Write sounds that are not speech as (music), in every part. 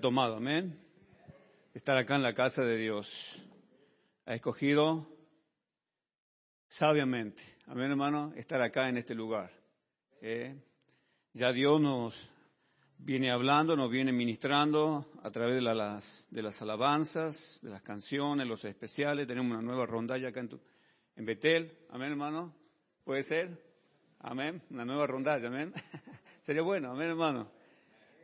tomado, amén. Estar acá en la casa de Dios. Ha escogido sabiamente, amén hermano, estar acá en este lugar. ¿eh? Ya Dios nos viene hablando, nos viene ministrando a través de las, de las alabanzas, de las canciones, los especiales. Tenemos una nueva rondalla acá en, en Betel, amén hermano. ¿Puede ser? Amén. Una nueva rondalla, amén. (laughs) Sería bueno, amén hermano.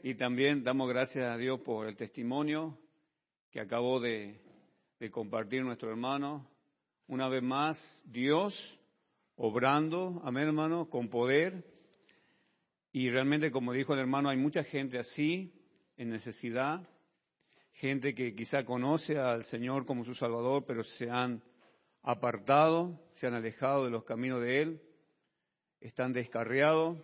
Y también damos gracias a Dios por el testimonio que acabó de, compartir nuestro hermano. Una vez más, Dios obrando, amén hermano, con poder. Y realmente, como dijo el hermano, hay mucha gente así, en necesidad, gente que quizá conoce al Señor como su Salvador, pero se han apartado, se han alejado de los caminos de Él, están descarriados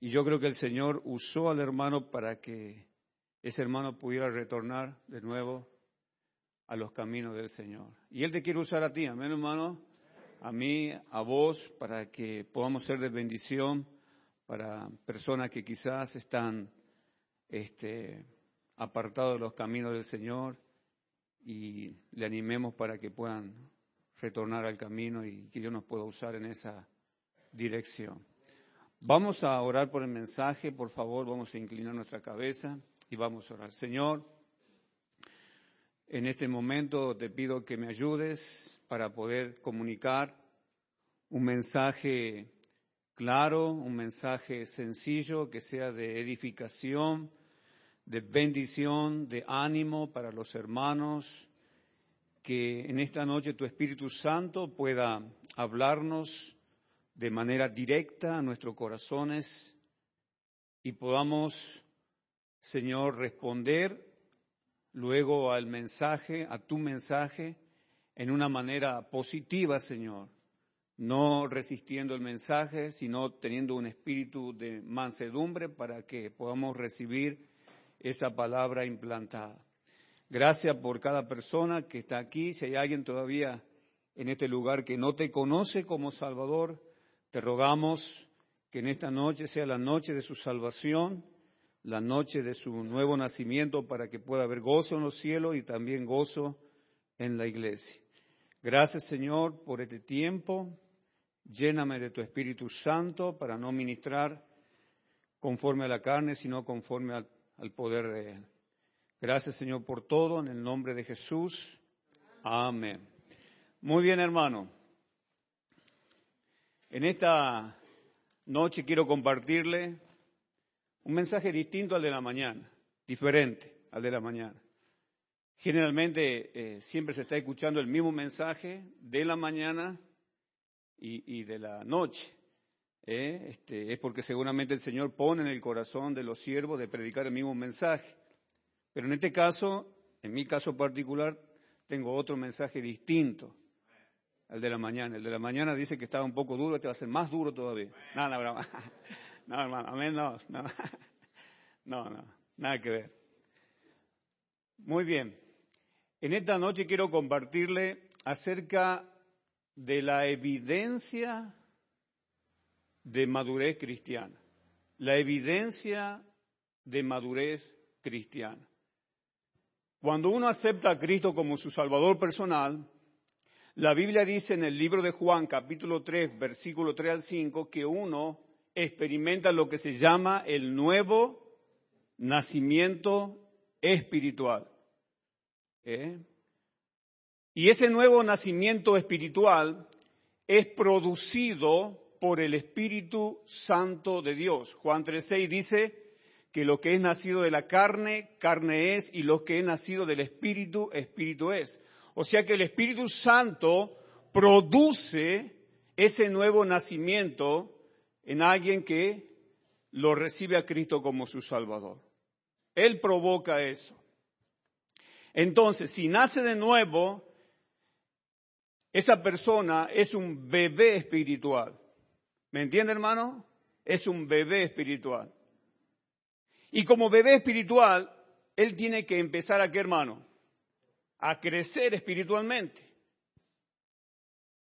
y yo creo que el Señor usó al hermano para que ese hermano pudiera retornar de nuevo a los caminos del Señor. Y Él te quiere usar a ti, amén hermano, a mí, a vos, para que podamos ser de bendición para personas que quizás están este, apartados de los caminos del Señor y le animemos para que puedan retornar al camino y que Dios nos pueda usar en esa dirección. Vamos a orar por el mensaje, por favor, vamos a inclinar nuestra cabeza y vamos a orar. Señor, en este momento te pido que me ayudes para poder comunicar un mensaje claro, un mensaje sencillo, que sea de edificación, de bendición, de ánimo para los hermanos, que en esta noche tu Espíritu Santo pueda hablarnos de manera directa a nuestros corazones y podamos, Señor, responder luego al mensaje, a tu mensaje, en una manera positiva, Señor, no resistiendo el mensaje, sino teniendo un espíritu de mansedumbre para que podamos recibir esa palabra implantada. Gracias por cada persona que está aquí. Si hay alguien todavía en este lugar que no te conoce como Salvador, te rogamos que en esta noche sea la noche de su salvación, la noche de su nuevo nacimiento para que pueda haber gozo en los cielos y también gozo en la iglesia. Gracias Señor por este tiempo. Lléname de tu Espíritu Santo para no ministrar conforme a la carne, sino conforme al, poder de Él. Gracias Señor por todo, en el nombre de Jesús. Amén. Muy bien, hermano. En esta noche quiero compartirle un mensaje distinto al de la mañana, diferente al de la mañana. Generalmente eh, siempre se está escuchando el mismo mensaje de la mañana y, de la noche. ¿eh? Este, es porque seguramente el Señor pone en el corazón de los siervos de predicar el mismo mensaje. Pero en este caso, en mi caso particular, tengo otro mensaje distinto el de la mañana. El de la mañana dice que estaba un poco duro, este va a ser más duro todavía. No, (laughs) no, no, no hermano, amén, no, no, no, no, nada que ver. Muy bien. En esta noche quiero compartirle acerca de la evidencia de madurez cristiana. La evidencia de madurez cristiana. Cuando uno acepta a Cristo como su Salvador personal, la Biblia dice en el libro de Juan, capítulo 3, versículo 3 al 5, que uno experimenta lo que se llama el nuevo nacimiento espiritual. ¿Eh? Y ese nuevo nacimiento espiritual es producido por el Espíritu Santo de Dios. Juan 3.6 dice que lo que es nacido de la carne, carne es, y lo que es nacido del Espíritu, Espíritu es. O sea que el Espíritu Santo produce ese nuevo nacimiento en alguien que lo recibe a Cristo como su Salvador. Él provoca eso. Entonces, si nace de nuevo, esa persona es un bebé espiritual. ¿Me entiende, hermano? Es un bebé espiritual. Y como bebé espiritual, él tiene que empezar a qué, hermano? A crecer espiritualmente.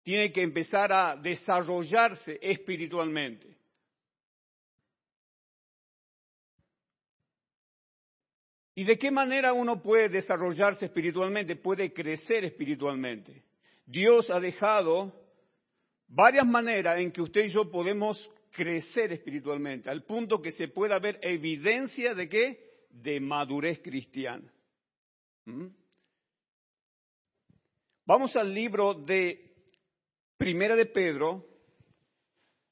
Tiene que empezar a desarrollarse espiritualmente. ¿Y de qué manera uno puede desarrollarse espiritualmente, puede crecer espiritualmente? Dios ha dejado varias maneras en que usted y yo podemos crecer espiritualmente, al punto que se pueda ver evidencia de qué? De madurez cristiana. ¿Mm? Vamos al libro de Primera de Pedro.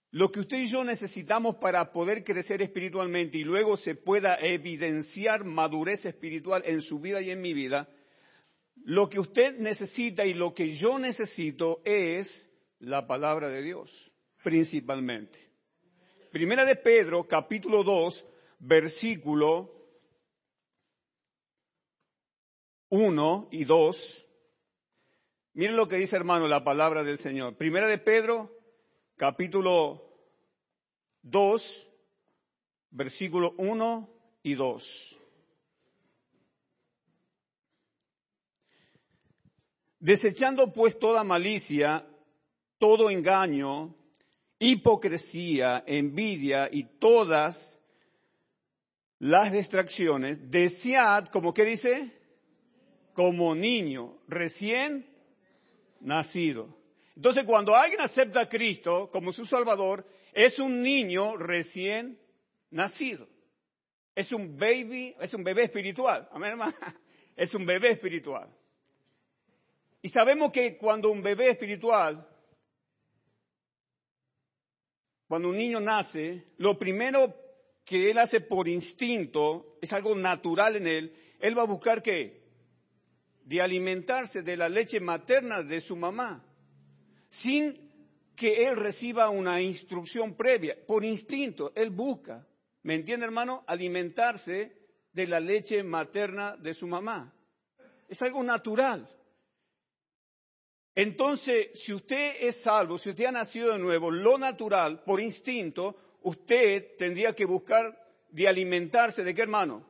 Lo que usted y yo necesitamos para poder crecer espiritualmente y luego se pueda evidenciar madurez espiritual en su vida y en mi vida, lo que usted necesita y lo que yo necesito es la palabra de Dios, principalmente. Primera de Pedro, capítulo 2, versículo 1 y 2. Miren lo que dice, hermano, la palabra del Señor. Primera de Pedro, capítulo 2, versículo 1 y 2. Desechando pues toda malicia, todo engaño, hipocresía, envidia y todas las distracciones, desead, como que dice, como niño recién nacido. Entonces, cuando alguien acepta a Cristo como su Salvador, es un niño recién nacido. Es un baby, es un bebé espiritual. Amén, hermano. (laughs) Es un bebé espiritual. Y sabemos que cuando un bebé espiritual, cuando un niño nace, lo primero que él hace por instinto, es algo natural en él, él va a buscar qué? De alimentarse de la leche materna de su mamá, sin que él reciba una instrucción previa. Por instinto, él busca, ¿me entiende hermano? Alimentarse de la leche materna de su mamá. Es algo natural. Entonces, si usted es salvo, si usted ha nacido de nuevo, lo natural, por instinto, usted tendría que buscar de alimentarse de qué hermano?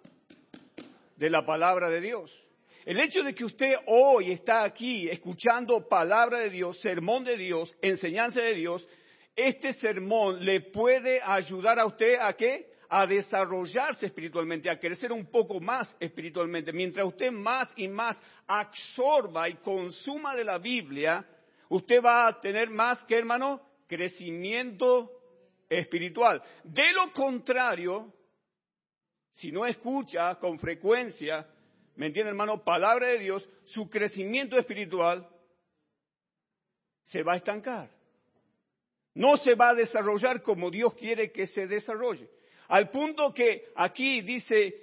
De la palabra de Dios. El hecho de que usted hoy está aquí escuchando palabra de Dios, sermón de Dios, enseñanza de Dios, este sermón le puede ayudar a usted a qué? A desarrollarse espiritualmente, a crecer un poco más espiritualmente. Mientras usted más y más absorba y consuma de la Biblia, usted va a tener más que, hermano, crecimiento espiritual. De lo contrario, si no escucha con frecuencia ¿me entiende hermano? Palabra de Dios, su crecimiento espiritual se va a estancar. No se va a desarrollar como Dios quiere que se desarrolle. Al punto que aquí dice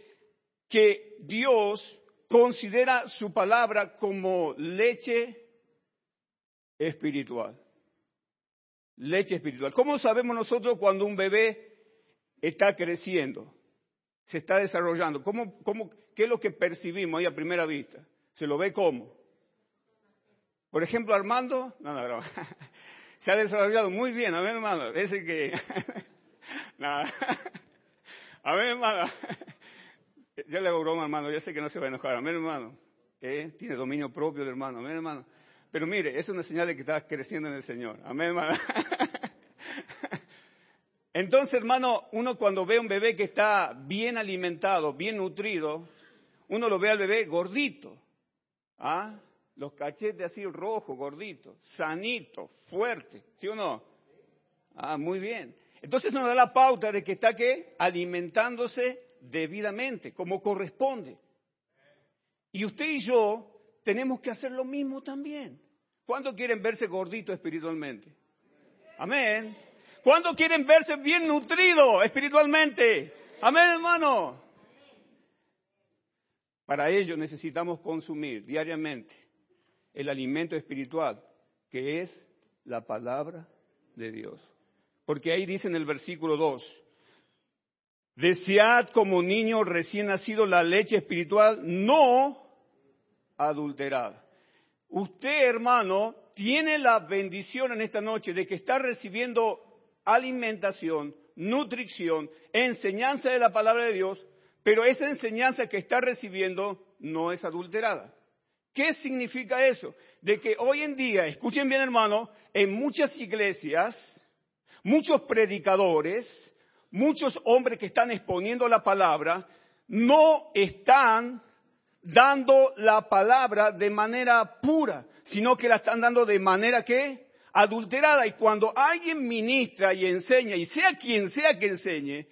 que Dios considera su palabra como leche espiritual. Leche espiritual. ¿Cómo sabemos nosotros cuando un bebé está creciendo? Se está desarrollando. ¿Cómo, cómo, ¿Qué es lo que percibimos ahí a primera vista? ¿Se lo ve cómo? Por ejemplo, Armando, no, no, no. (laughs) se ha desarrollado muy bien, a ver, hermano, ese que... (laughs) Nada. A ver, hermano. (laughs) Ya le hago broma, hermano, ya sé que no se va a enojar. A ver, hermano. ¿Eh? Tiene dominio propio el hermano. Amén, hermano. Pero mire, es una señal de que está creciendo en el Señor. Amén, hermano. Entonces, hermano, uno cuando ve un bebé que está bien alimentado, bien nutrido, uno lo ve al bebé gordito, ¿ah? los cachetes así rojos, gorditos, sanito, fuerte, ¿sí o no? Ah, muy bien. Entonces nos da la pauta de que está ¿qué? alimentándose debidamente, como corresponde. Y usted y yo tenemos que hacer lo mismo también. ¿Cuándo quieren verse gorditos espiritualmente? Amén. ¿Cuándo quieren verse bien nutridos espiritualmente? Amén, hermano. Para ello necesitamos consumir diariamente el alimento espiritual, que es la palabra de Dios. Porque ahí dice en el versículo 2, desead como niño recién nacido la leche espiritual no adulterada. Usted, hermano, tiene la bendición en esta noche de que está recibiendo alimentación, nutrición, enseñanza de la palabra de Dios pero esa enseñanza que está recibiendo no es adulterada. ¿Qué significa eso? De que hoy en día, escuchen bien hermano, en muchas iglesias, muchos predicadores, muchos hombres que están exponiendo la palabra, no están dando la palabra de manera pura, sino que la están dando de manera que adulterada. Y cuando alguien ministra y enseña, y sea quien sea que enseñe,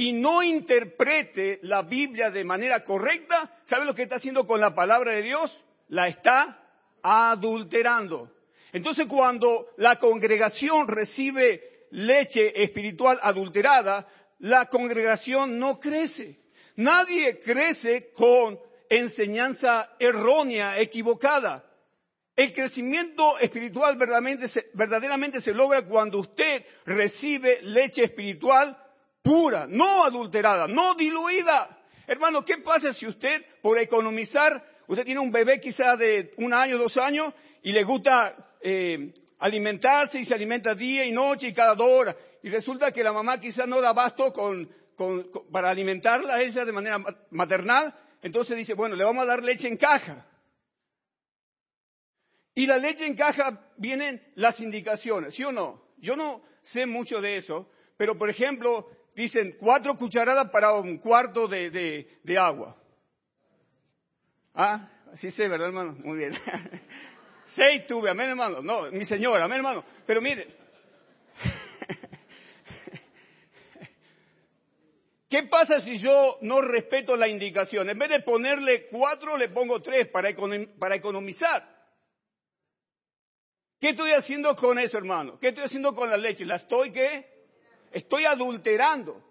y no interprete la Biblia de manera correcta, ¿sabe lo que está haciendo con la palabra de Dios? La está adulterando. Entonces cuando la congregación recibe leche espiritual adulterada, la congregación no crece. Nadie crece con enseñanza errónea, equivocada. El crecimiento espiritual verdaderamente se, logra cuando usted recibe leche espiritual pura, no adulterada, no diluida. Hermano, ¿qué pasa si usted, por economizar, usted tiene un bebé quizá de un año, dos años, y le gusta eh, alimentarse y se alimenta día y noche y cada dos horas, y resulta que la mamá quizá no da basto para alimentarla ella de manera maternal, entonces dice, bueno, le vamos a dar leche en caja. Y la leche en caja vienen las indicaciones, ¿sí o no? Yo no sé mucho de eso, pero por ejemplo, dicen cuatro cucharadas para un cuarto de, de agua. Ah, así sé, ¿verdad, hermano? Muy bien. (laughs) Seis tuve, amén, hermano. No, mi señora, amén, hermano. Pero mire, (laughs) ¿Qué pasa si yo no respeto la indicación? En vez de ponerle cuatro, le pongo tres para, economizar. ¿Qué estoy haciendo con eso, hermano? ¿Qué estoy haciendo con la leche? ¿La estoy qué? Estoy adulterando.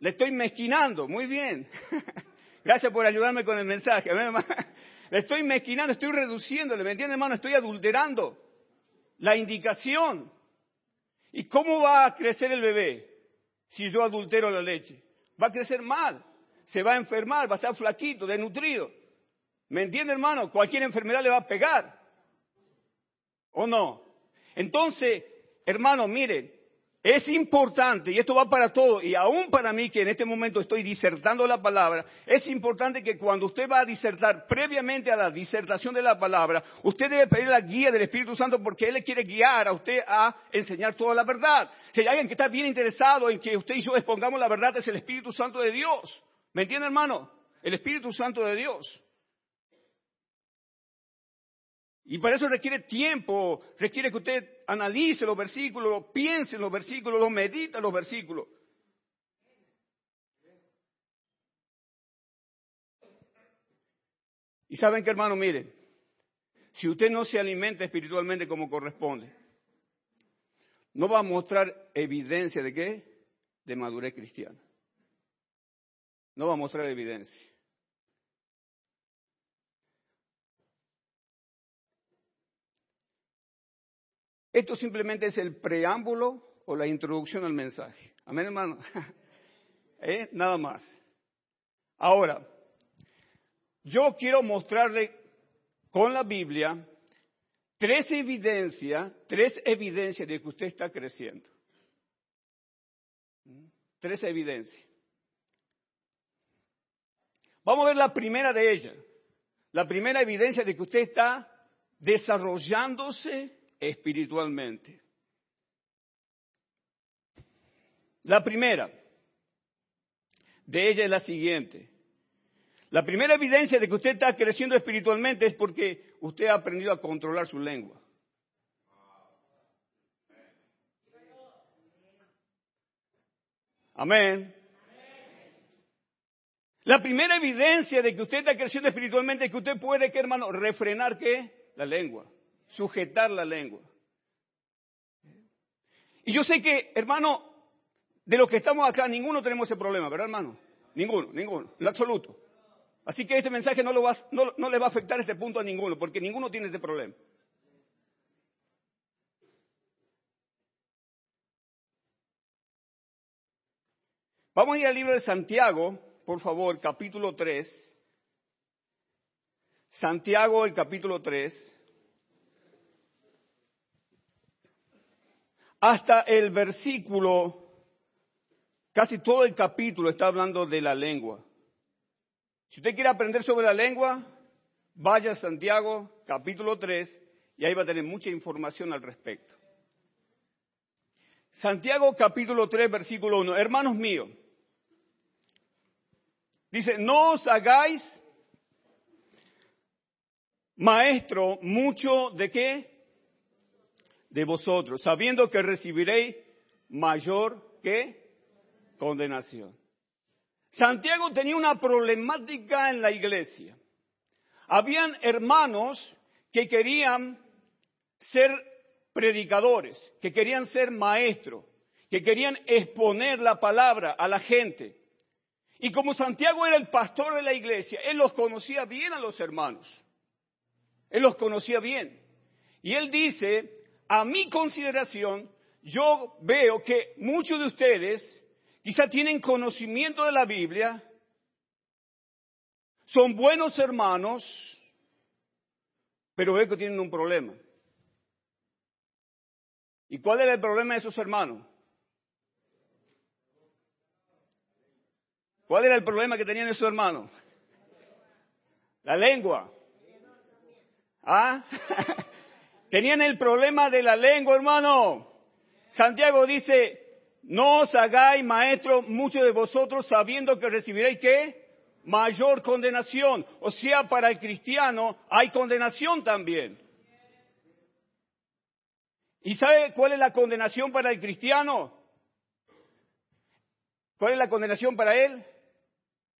Le estoy mezquinando. Muy bien. (laughs) Gracias por ayudarme con el mensaje. Le estoy mezquinando, estoy reduciéndole. ¿Me entiende, hermano? Estoy adulterando la indicación. ¿Y cómo va a crecer el bebé si yo adultero la leche? Va a crecer mal, se va a enfermar, va a estar flaquito, desnutrido. ¿Me entiende, hermano? Cualquier enfermedad le va a pegar. ¿O no? Entonces, hermano, miren, es importante, y esto va para todos, y aún para mí que en este momento estoy disertando la palabra, es importante que cuando usted va a disertar, previamente a la disertación de la palabra, usted debe pedir la guía del Espíritu Santo porque Él le quiere guiar a usted a enseñar toda la verdad. Si hay alguien que está bien interesado en que usted y yo expongamos la verdad, es el Espíritu Santo de Dios. ¿Me entiende, hermano? El Espíritu Santo de Dios. Y para eso requiere tiempo, requiere que usted analice los versículos, piense en los versículos, lo medita en los versículos. Y saben que hermano, mire, si usted no se alimenta espiritualmente como corresponde, no va a mostrar evidencia de qué? De madurez cristiana. No va a mostrar evidencia. Esto simplemente es el preámbulo o la introducción al mensaje. Amén, hermano. (laughs) ¿Eh? Nada más. Ahora, yo quiero mostrarle con la Biblia tres evidencias, tres evidencias de que usted está creciendo. Tres evidencias. Vamos a ver la primera de ellas. La primera evidencia de que usted está desarrollándose espiritualmente. La primera de ella es la siguiente. La primera evidencia de que usted está creciendo espiritualmente es porque usted ha aprendido a controlar su lengua. Amén. La primera evidencia de que usted está creciendo espiritualmente es que usted puede, ¿qué hermano? Refrenar qué? La lengua sujetar la lengua. Y yo sé que, hermano, de los que estamos acá, ninguno tenemos ese problema, ¿verdad, hermano? Ninguno, ninguno, en absoluto. Así que este mensaje no, lo va, no, le va a afectar este punto a ninguno, porque ninguno tiene ese problema. Vamos a ir al libro de Santiago, por favor, capítulo 3. Santiago, el capítulo 3. Hasta el versículo, casi todo el capítulo está hablando de la lengua. Si usted quiere aprender sobre la lengua, vaya a Santiago capítulo 3 y ahí va a tener mucha información al respecto. Santiago capítulo 3 versículo 1. Hermanos míos, Dice, no os hagáis maestro mucho de qué? De vosotros, sabiendo que recibiréis mayor que condenación. Santiago tenía una problemática en la iglesia. Habían hermanos que querían ser predicadores, que querían ser maestros, que querían exponer la palabra a la gente. Y como Santiago era el pastor de la iglesia, él los conocía bien a los hermanos. Él los conocía bien. Y él dice, a mi consideración, yo veo que muchos de ustedes quizá tienen conocimiento de la Biblia, son buenos hermanos, pero veo que tienen un problema. ¿Y cuál era el problema de esos hermanos? ¿Cuál era el problema que tenían esos hermanos? La lengua. ¿Ah? (laughs) tenían el problema de la lengua, hermano. Santiago dice, no os hagáis maestro muchos de vosotros sabiendo que recibiréis qué? Mayor condenación. O sea, para el cristiano hay condenación también. ¿Y sabe cuál es la condenación para el cristiano? ¿Cuál es la condenación para él?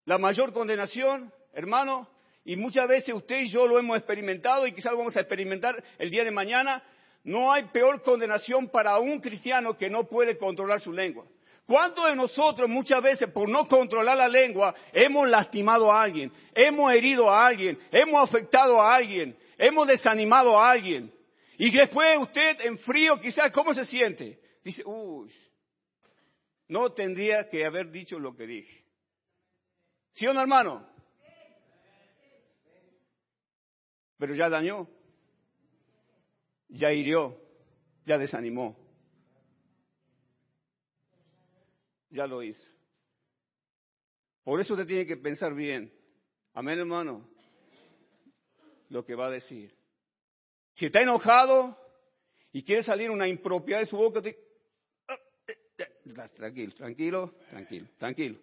La mayor condenación, hermano, y muchas veces usted y yo lo hemos experimentado y quizás lo vamos a experimentar el día de mañana, no hay peor condenación para un cristiano que no puede controlar su lengua. ¿Cuántos de nosotros muchas veces por no controlar la lengua hemos lastimado a alguien, hemos herido a alguien, hemos afectado a alguien, hemos desanimado a alguien? Y después usted en frío quizás, ¿cómo se siente? Dice, uy, no tendría que haber dicho lo que dije. ¿Sí o no, hermano? Pero ya dañó, ya hirió, ya desanimó. Ya lo hizo. Por eso usted tiene que pensar bien. Amén, hermano. Lo que va a decir. Si está enojado y quiere salir una impropiedad de su boca, ah, eh, eh, tranquilo, tranquilo, tranquilo, tranquilo.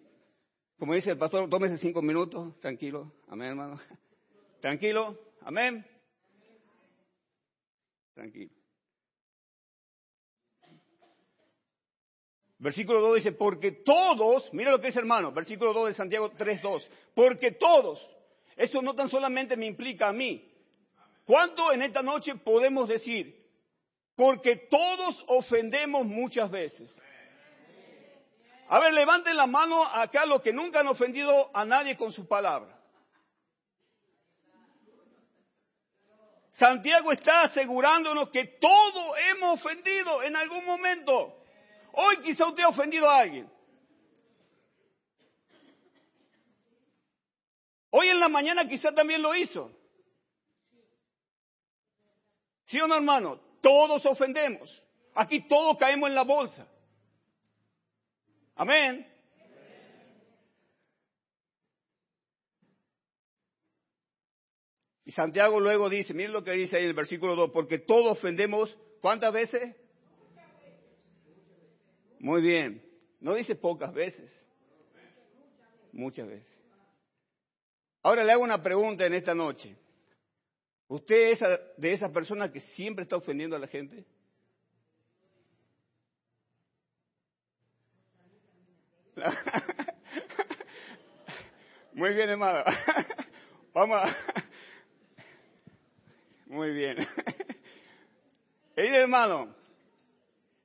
Como dice el pastor, tómese cinco minutos, tranquilo, amén, hermano. (laughs) Tranquilo, amén. Tranquilo. Versículo 2 dice, porque todos, mira lo que dice hermano, versículo 2 de Santiago 3.2, porque todos, eso no tan solamente me implica a mí, ¿Cuánto en esta noche podemos decir? Porque todos ofendemos muchas veces. A ver, levanten la mano acá los que nunca han ofendido a nadie con su palabra. Santiago está asegurándonos que todos hemos ofendido en algún momento. Hoy quizá usted ha ofendido a alguien. Hoy en la mañana quizá también lo hizo. ¿Sí o no, hermano? Todos ofendemos. Aquí todos caemos en la bolsa. Amén. Y Santiago luego dice, miren lo que dice ahí en el versículo 2, porque todos ofendemos, ¿cuántas veces? Muy bien. No dice pocas veces. Muchas veces. Ahora le hago una pregunta en esta noche. ¿Usted es de esa persona que siempre está ofendiendo a la gente? (laughs) Muy bien, hermano. (laughs) Vamos a... Muy bien. (laughs) hermano,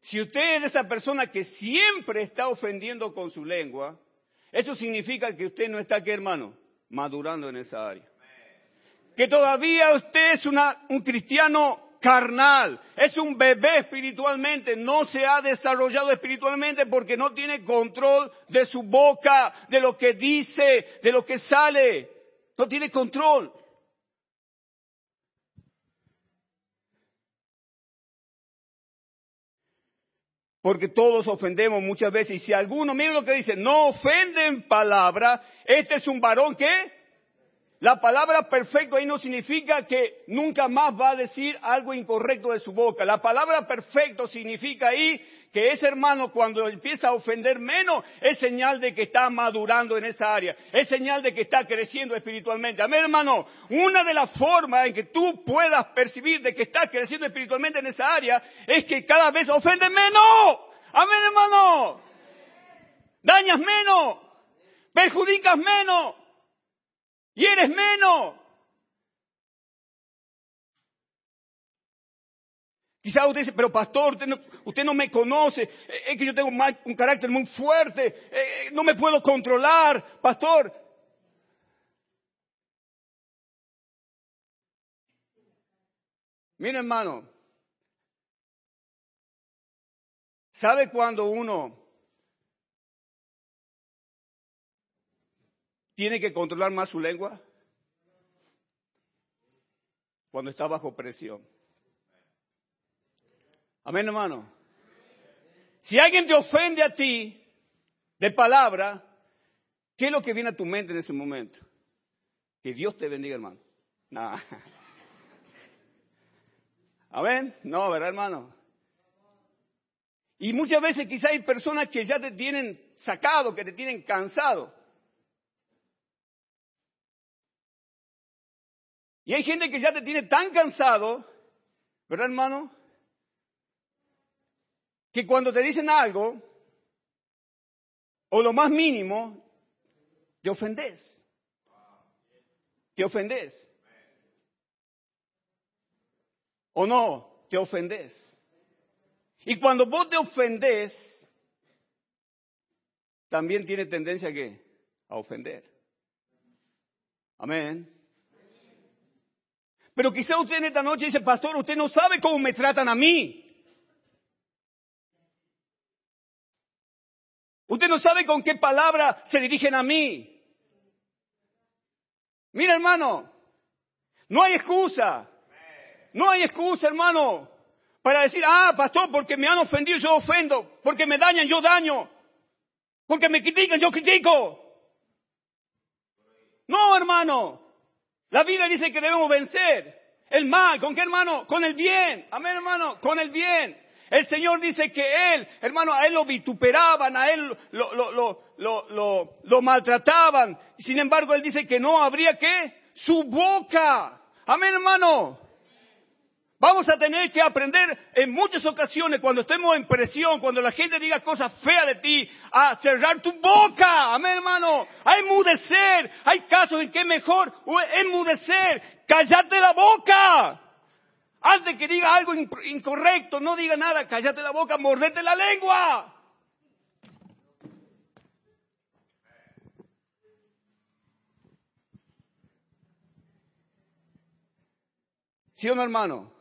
si usted es esa persona que siempre está ofendiendo con su lengua, eso significa que usted no está aquí, hermano, madurando en esa área que todavía usted es un cristiano carnal, es un bebé espiritualmente, no se ha desarrollado espiritualmente porque no tiene control de su boca, de lo que dice, de lo que sale, no tiene control. Porque todos ofendemos muchas veces. Y si alguno, miren lo que dice, no ofenden palabra, este es un varón que La palabra perfecto ahí no significa que nunca más va a decir algo incorrecto de su boca. La palabra perfecto significa ahí que ese hermano cuando empieza a ofender menos es señal de que está madurando en esa área, es señal de que está creciendo espiritualmente. Amén, hermano. Una de las formas en que tú puedas percibir de que estás creciendo espiritualmente en esa área es que cada vez ofendes menos. Amén, hermano. Dañas menos, perjudicas menos. Y eres menos. Quizás usted dice, pero pastor, usted no, me conoce, eh, es que yo tengo un carácter muy fuerte, eh, no me puedo controlar, pastor. Mira hermano, ¿sabe cuando uno tiene que controlar más su lengua? Cuando está bajo presión. Amén, hermano. Si alguien te ofende a ti de palabra, ¿qué es lo que viene a tu mente en ese momento? Que Dios te bendiga, hermano. No. (laughs) Amén. No, ¿verdad, hermano? Y muchas veces quizá hay personas que ya te tienen sacado, que te tienen cansado. Y hay gente que ya te tiene tan cansado, ¿verdad hermano? Que cuando te dicen algo, o lo más mínimo, te ofendes. Te ofendes. ¿O no? Te ofendes. Y cuando vos te ofendes, también tiene tendencia a qué? A ofender. Amén. Pero quizá usted en esta noche dice, pastor, usted no sabe cómo me tratan a mí. Usted no sabe con qué palabra se dirigen a mí. Mira, hermano, no hay excusa. No hay excusa, hermano, para decir, ah, pastor, porque me han ofendido, yo ofendo. Porque me dañan, yo daño. Porque me critican, yo critico. No, hermano. La Biblia dice que debemos vencer el mal. ¿Con qué hermano? Con el bien. Amén, hermano. Con el bien. El Señor dice que Él, hermano, a Él lo vituperaban, a Él lo, lo, lo, lo, maltrataban. Sin embargo, Él dice que no habría que su boca. Amén, hermano. Vamos a tener que aprender en muchas ocasiones, cuando estemos en presión, cuando la gente diga cosas feas de ti, a cerrar tu boca. Amén, hermano. A enmudecer. Hay casos en que es mejor enmudecer. Cállate la boca. Antes que diga algo incorrecto, no diga nada. Cállate la boca, mordete la lengua. ¿Sí o no, hermano?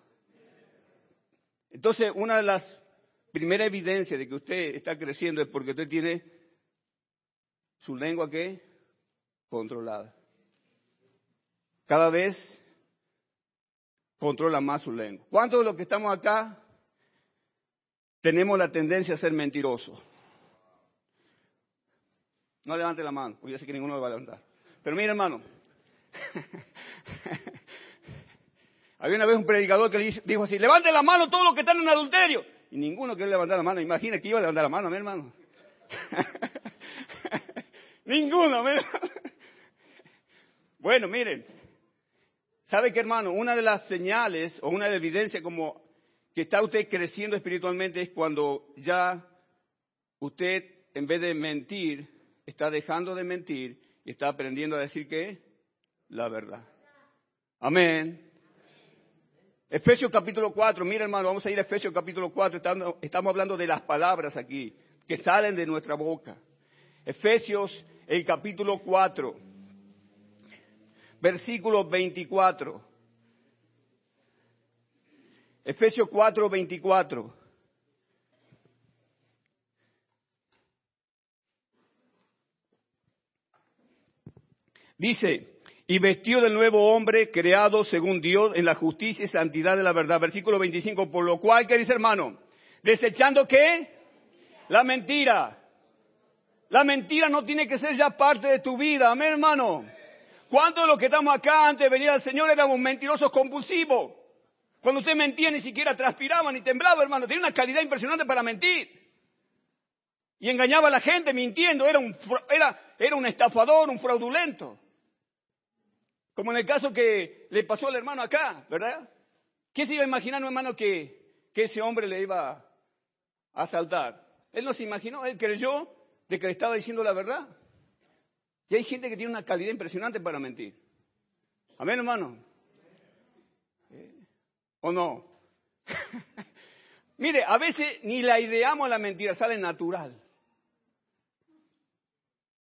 Entonces, una de las primeras evidencias de que usted está creciendo es porque usted tiene su lengua que controlada. Cada vez controla más su lengua. ¿Cuántos de los que estamos acá tenemos la tendencia a ser mentirosos? No levante la mano, porque ya sé que ninguno lo va a levantar. Pero mire, hermano, (laughs) Había una vez un predicador que dijo así, levante la mano todos los que están en adulterio. Y ninguno quiere levantar la mano. Imagina que iba a levantar la mano, mi hermano. (laughs) ninguno, bueno, miren. ¿Sabe qué, hermano? Una de las señales o una de las evidencias como que está usted creciendo espiritualmente es cuando ya usted, en vez de mentir, está dejando de mentir y está aprendiendo a decir que la verdad. Amén. Efesios capítulo 4, mira hermano, vamos a ir a Efesios capítulo 4, estamos, hablando de las palabras aquí que salen de nuestra boca. Efesios el capítulo 4, versículo 24. Efesios 4, 24. Dice, y vestido del nuevo hombre creado según Dios en la justicia y santidad de la verdad. Versículo 25, por lo cual, ¿qué dice hermano? Desechando qué? La mentira. La mentira no tiene que ser ya parte de tu vida, amén hermano. ¿Cuántos de los que estamos acá antes de venir al Señor éramos mentirosos compulsivos? Cuando usted mentía ni siquiera transpiraba ni temblaba, hermano. Tenía una calidad impresionante para mentir. Y engañaba a la gente mintiendo. Era un, era, era un estafador, un fraudulento. Como en el caso que le pasó al hermano acá, ¿verdad? ¿Qué se iba a imaginar, hermano, que, ese hombre le iba a asaltar? Él no se imaginó, él creyó de que le estaba diciendo la verdad. Y hay gente que tiene una calidad impresionante para mentir. Amén, hermano. Eh, ¿O no? (laughs) Mire, a veces ni la ideamos la mentira, sale natural.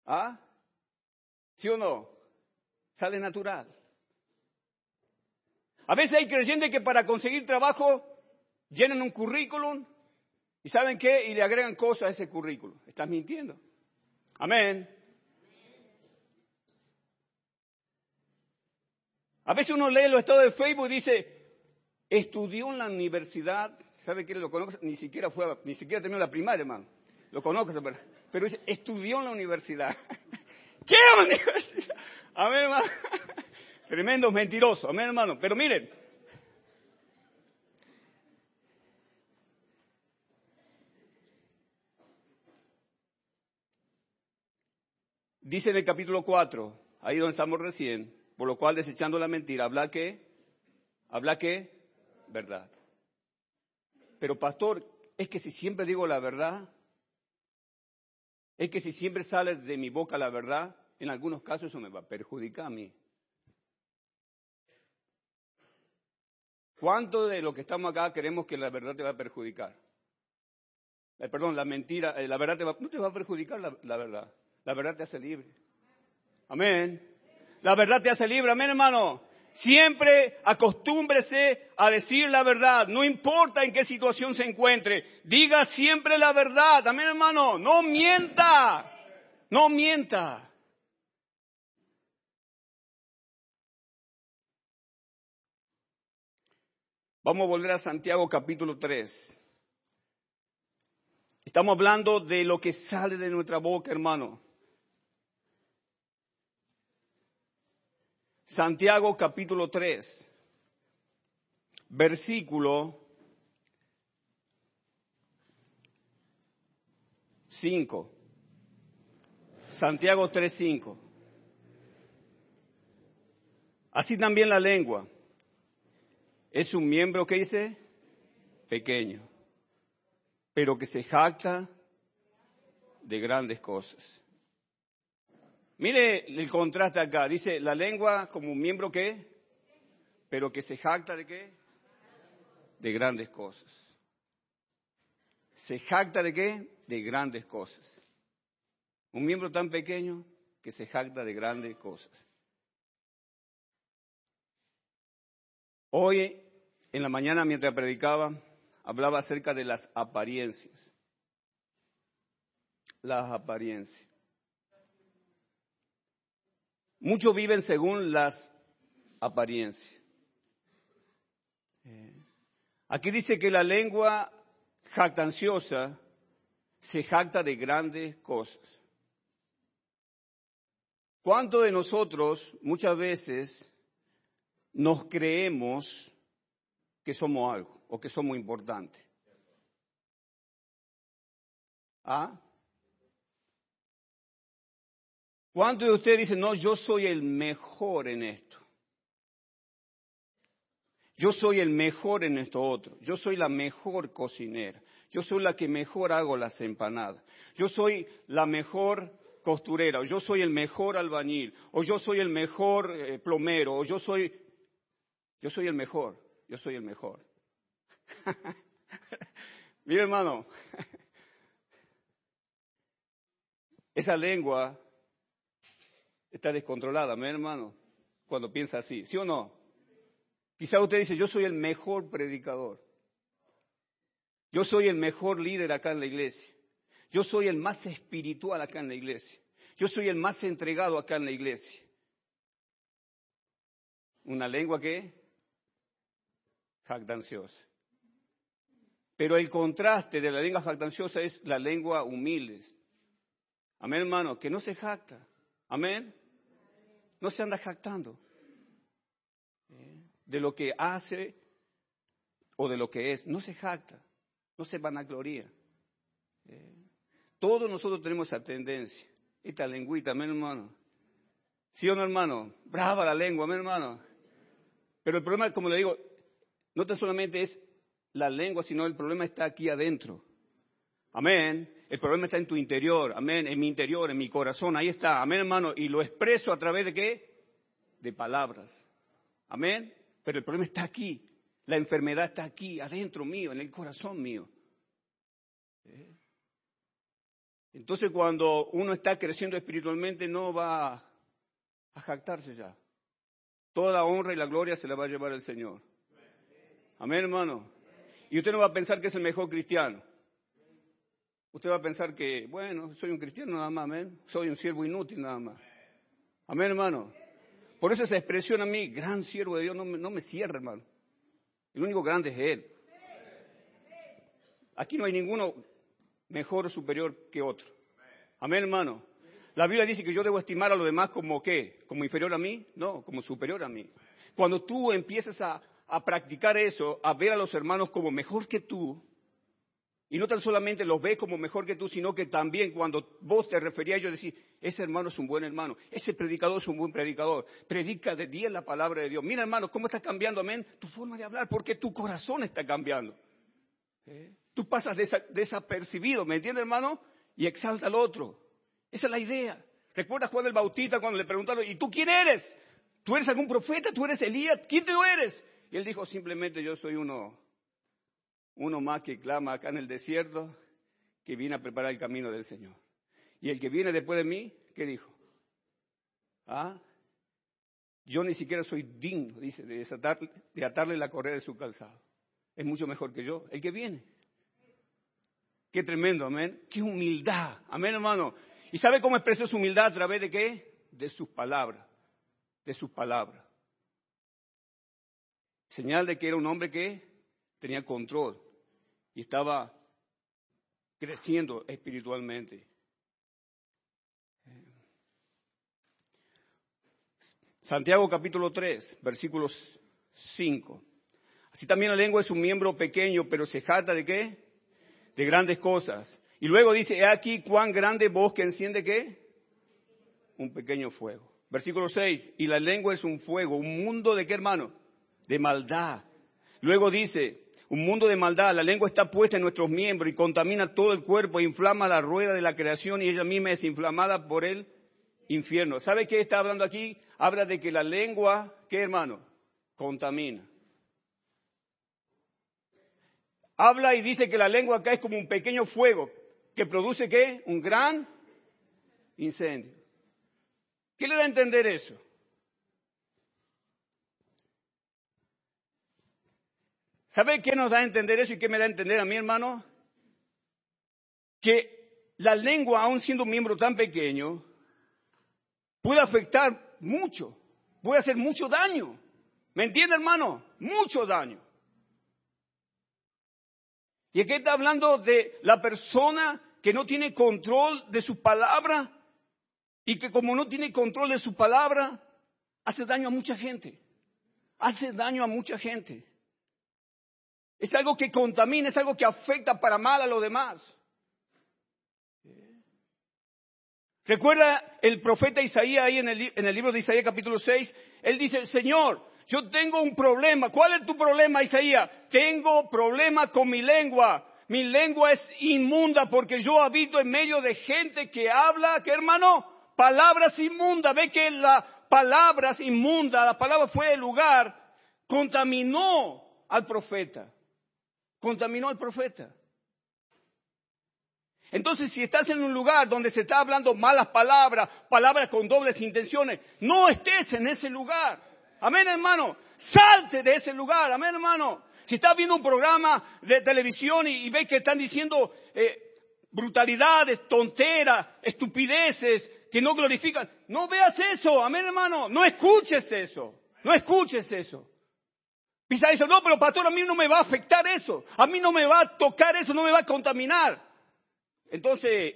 ¿Ah? ¿Sí o no? Sale natural. A veces hay creyentes que para conseguir trabajo llenan un currículum y ¿saben qué? Y le agregan cosas a ese currículum. Estás mintiendo. Amén. A veces uno lee los estados de Facebook y dice, estudió en la universidad, ¿sabe qué? Lo conozco, ni siquiera fue, ni siquiera terminó la primaria, hermano. Lo conozco, pero dice, estudió en la universidad. (laughs) ¿Qué universidad? (laughs) Amén, hermano. (laughs) Tremendo mentiroso, amén, hermano. Pero miren, dice en el capítulo 4, ahí donde estamos recién, por lo cual desechando la mentira, habla que, habla que, verdad. Pero pastor, es que si siempre digo la verdad, es que si siempre sale de mi boca la verdad, en algunos casos eso me va a perjudicar a mí. ¿Cuánto de lo que estamos acá queremos que la verdad te va a perjudicar? Eh, perdón, la mentira, eh, la verdad te va, no te va a perjudicar la verdad. La verdad te hace libre. Amén. La verdad te hace libre. Amén, hermano. Siempre acostúmbrese a decir la verdad, no importa en qué situación se encuentre, diga siempre la verdad, amén hermano, no mienta, no mienta. Vamos a volver a Santiago capítulo 3. Estamos hablando de lo que sale de nuestra boca, hermano. Santiago capítulo 3, versículo 5. Santiago 3, 5. Así también la lengua es un miembro que dice pequeño, pero que se jacta de grandes cosas. Mire el contraste acá. Dice la lengua como un miembro que, pero que se jacta de qué? De grandes cosas. Se jacta de qué? De grandes cosas. Un miembro tan pequeño que se jacta de grandes cosas. Hoy, en la mañana, mientras predicaba, hablaba acerca de las apariencias. Las apariencias. Muchos viven según las apariencias. Aquí dice que la lengua jactanciosa se jacta de grandes cosas. ¿Cuántos de nosotros muchas veces nos creemos que somos algo o que somos importantes? ¿Ah? ¿Cuántos de ustedes dicen, no, yo soy el mejor en esto? Yo soy el mejor en esto otro. Yo soy la mejor cocinera. Yo soy la que mejor hago las empanadas. Yo soy la mejor costurera. O yo soy el mejor albañil. O yo soy el mejor eh, plomero. O yo soy, yo soy el mejor. Yo soy el mejor. (laughs) Mira hermano, (laughs) esa lengua está descontrolada, mi hermano, cuando piensa así, ¿sí o no? Quizá usted dice, yo soy el mejor predicador. Yo soy el mejor líder acá en la iglesia. Yo soy el más espiritual acá en la iglesia. Yo soy el más entregado acá en la iglesia. Una lengua que jactanciosa. Pero el contraste de la lengua jactanciosa es la lengua humilde. Amén, hermano, que no se jacta. Amén no se anda jactando ¿eh? de lo que hace o de lo que es. No se jacta, no se vanagloria. ¿eh? Todos nosotros tenemos esa tendencia, esta lengüita, amén hermano. ¿Sí o no hermano? Brava la lengua, amén hermano. Pero el problema, como le digo, no tan solamente es la lengua, sino el problema está aquí adentro. Amén. El problema está en tu interior, amén, en mi interior, en mi corazón, ahí está, amén hermano, y lo expreso a través de qué? De palabras. Amén. Pero el problema está aquí, la enfermedad está aquí, adentro mío, en el corazón mío. ¿Eh? Entonces cuando uno está creciendo espiritualmente no va a jactarse ya. Toda honra y la gloria se la va a llevar el Señor. Amén, hermano. Y usted no va a pensar que es el mejor cristiano. Usted va a pensar que, bueno, soy un cristiano nada más, amén. Soy un siervo inútil nada más. Amén, hermano. Por eso esa expresión a mí, gran siervo de Dios, no me, no me cierra, hermano. El único grande es Él. Aquí no hay ninguno mejor o superior que otro. Amén, hermano. La Biblia dice que yo debo estimar a los demás como qué, como inferior a mí, no, como superior a mí. Cuando tú empiezas a, a practicar eso, a ver a los hermanos como mejor que tú, y no tan solamente los ves como mejor que tú, sino que también cuando vos te referías ellos decís, ese hermano es un buen hermano, ese predicador es un buen predicador, predica de día la palabra de Dios. Mira hermano, cómo está cambiando, amén, tu forma de hablar, porque tu corazón está cambiando. ¿Eh? Tú pasas desapercibido, ¿me entiendes hermano? Y exalta al otro. Esa es la idea. ¿Recuerdas Juan el Bautista cuando le preguntaron, ¿y tú quién eres? ¿Tú eres algún profeta? ¿Tú eres Elías? ¿Quién tú eres? Y él dijo, simplemente yo soy uno, uno más que clama acá en el desierto, que viene a preparar el camino del Señor. Y el que viene después de mí, ¿qué dijo? ¿Ah? Yo ni siquiera soy digno, dice, de, de atarle la correa de su calzado. Es mucho mejor que yo, el que viene. Qué tremendo, amén. Qué humildad, amén, hermano. ¿Y sabe cómo expresó su humildad a través de qué? De sus palabras, de sus palabras. Señal de que era un hombre que tenía control y estaba creciendo espiritualmente. Santiago capítulo 3, versículos 5. Así también la lengua es un miembro pequeño, pero se jata de qué? De grandes cosas. Y luego dice, he aquí cuán grande bosque enciende qué? Un pequeño fuego. Versículo 6, y la lengua es un fuego, un mundo de qué hermano? De maldad. Luego dice, un mundo de maldad, la lengua está puesta en nuestros miembros y contamina todo el cuerpo, inflama la rueda de la creación y ella misma es inflamada por el infierno. ¿Sabe qué está hablando aquí? Habla de que la lengua, ¿qué hermano? Contamina. Habla y dice que la lengua acá es como un pequeño fuego que produce qué? Un gran incendio. ¿Qué le da a entender eso? ¿Sabe qué nos da a entender eso y qué me da a entender a mi hermano? Que la lengua, aun siendo un miembro tan pequeño, puede afectar mucho, puede hacer mucho daño. ¿Me entiende, hermano? Mucho daño. Y aquí está hablando de la persona que no tiene control de su palabra y que como no tiene control de su palabra, hace daño a mucha gente. Hace daño a mucha gente. Es algo que contamina, es algo que afecta para mal a los demás. Recuerda el profeta Isaías ahí en el, libro de Isaías capítulo 6, él dice, Señor, yo tengo un problema. ¿Cuál es tu problema, Isaías? Tengo problema con mi lengua. Mi lengua es inmunda porque yo habito en medio de gente que habla, ¿qué hermano? Palabras inmundas. Ve que las palabras inmundas, la palabra fue el lugar, contaminó al profeta contaminó al profeta. Entonces, si estás en un lugar donde se está hablando malas palabras, palabras con dobles intenciones, no estés en ese lugar. Amén, hermano. Salte de ese lugar. Amén, hermano. Si estás viendo un programa de televisión y, ves que están diciendo eh, brutalidades, tonteras, estupideces que no glorifican, no veas eso. Amén, hermano. No escuches eso. No escuches eso. Quizá dice, no, pero pastor, a mí no me va a afectar eso, a mí no me va a tocar eso, no me va a contaminar. Entonces,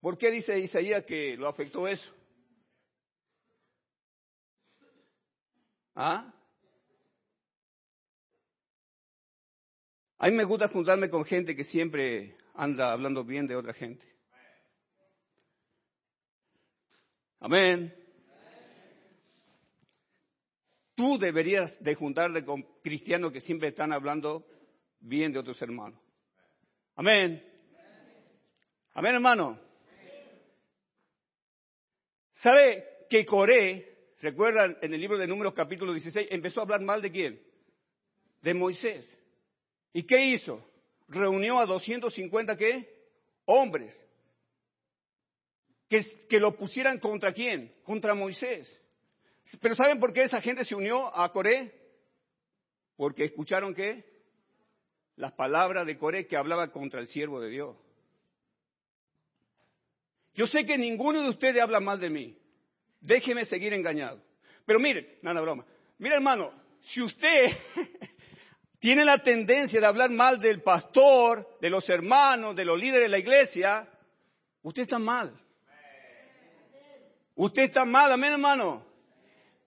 ¿por qué dice Isaías que lo afectó eso? ¿Ah? A mí me gusta juntarme con gente que siempre anda hablando bien de otra gente. Amén. Tú deberías de juntarte con cristianos que siempre están hablando bien de otros hermanos. Amén. Amén, hermano. ¿Sabe que Coré, recuerdan en el libro de Números capítulo 16, empezó a hablar mal de quién? De Moisés. ¿Y qué hizo? Reunió a 250 qué? Hombres. Que, que lo pusieran contra quién? Contra Moisés. Pero ¿saben por qué esa gente se unió a Coré? Porque escucharon qué? Las palabras de Coré que hablaba contra el siervo de Dios. Yo sé que ninguno de ustedes habla mal de mí. Déjeme seguir engañado. Pero mire, nada broma. Mire hermano, si usted (laughs) tiene la tendencia de hablar mal del pastor, de los hermanos, de los líderes de la iglesia, usted está mal. Usted está mal, amén hermano.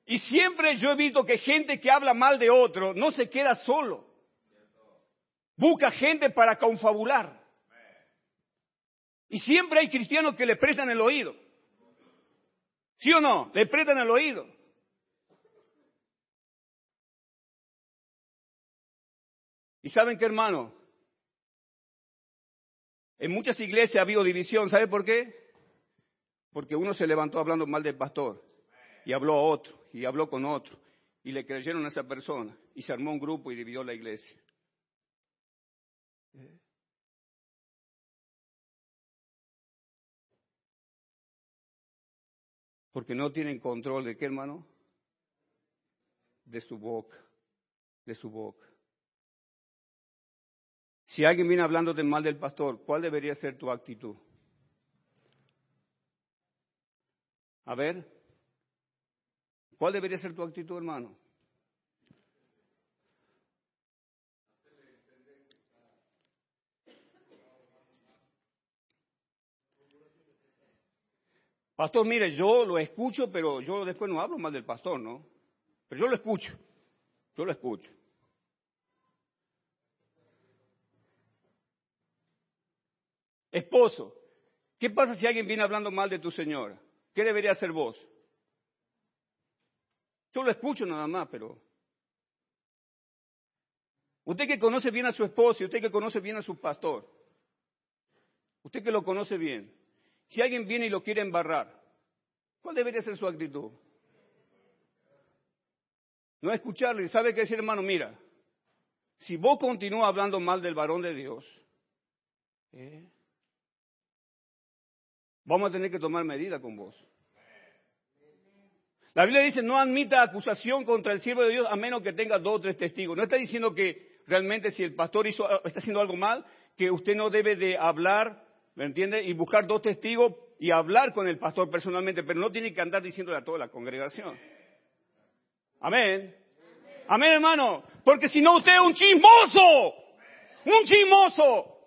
Y siempre yo he visto que gente que habla mal de otro no se queda solo. Busca gente para confabular. Y siempre hay cristianos que le prestan el oído. ¿Sí o no? Le prestan el oído. Y saben qué, hermano, en muchas iglesias ha habido división. ¿Sabe por qué? Porque uno se levantó hablando mal del pastor y habló a otro y habló con otro y le creyeron a esa persona y se armó un grupo y dividió la iglesia. Porque no tienen control de qué, hermano? De su boca, de su boca. Si alguien viene hablando de mal del pastor, ¿cuál debería ser tu actitud? A ver, ¿Cuál debería ser tu actitud, hermano? Pastor, mire, yo lo escucho, pero yo después no hablo mal del pastor, ¿no? Pero yo lo escucho, yo lo escucho. Esposo, ¿qué pasa si alguien viene hablando mal de tu señora? ¿Qué debería hacer vos? Yo lo escucho nada más, pero... Usted que conoce bien a su esposo y usted que conoce bien a su pastor, usted que lo conoce bien, si alguien viene y lo quiere embarrar, ¿cuál debería ser su actitud? No escucharle, ¿sabe qué decir, hermano? Mira, si vos continúas hablando mal del varón de Dios, ¿eh? vamos a tener que tomar medida con vos. La Biblia dice, no admita acusación contra el siervo de Dios a menos que tenga dos o tres testigos. No está diciendo que realmente si el pastor hizo, está haciendo algo mal, que usted no debe de hablar, ¿me entiende? Y buscar dos testigos y hablar con el pastor personalmente, pero no tiene que andar diciéndole a toda la congregación. Amén. Amén, hermano. Porque si no, usted es un chismoso. Un chismoso.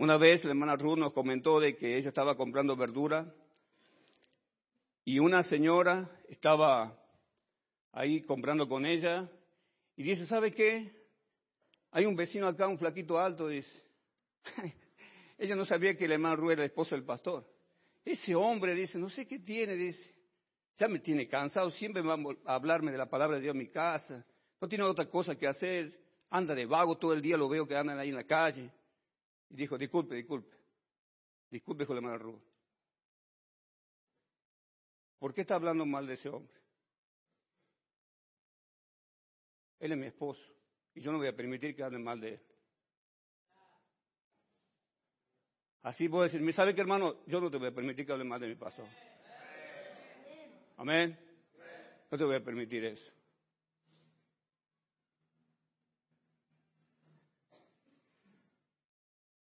Una vez la hermana Ruth nos comentó de que ella estaba comprando verdura y una señora estaba ahí comprando con ella y dice, ¿sabe qué? Hay un vecino acá, un flaquito alto, dice. (laughs) ella no sabía que la hermana Ruth era esposa del pastor. Ese hombre dice, no sé qué tiene, dice. Ya me tiene cansado, siempre va a hablarme de la palabra de Dios en mi casa. No tiene otra cosa que hacer. Anda de vago todo el día, lo veo que andan ahí en la calle. Y dijo, disculpe, disculpe. Disculpe, la hermana Ruth. ¿Por qué está hablando mal de ese hombre? Él es mi esposo y yo no voy a permitir que hable mal de él. Así puedo decir, ¿sabe qué hermano? Yo no te voy a permitir que hable mal de mi pastor. Amén. No te voy a permitir eso.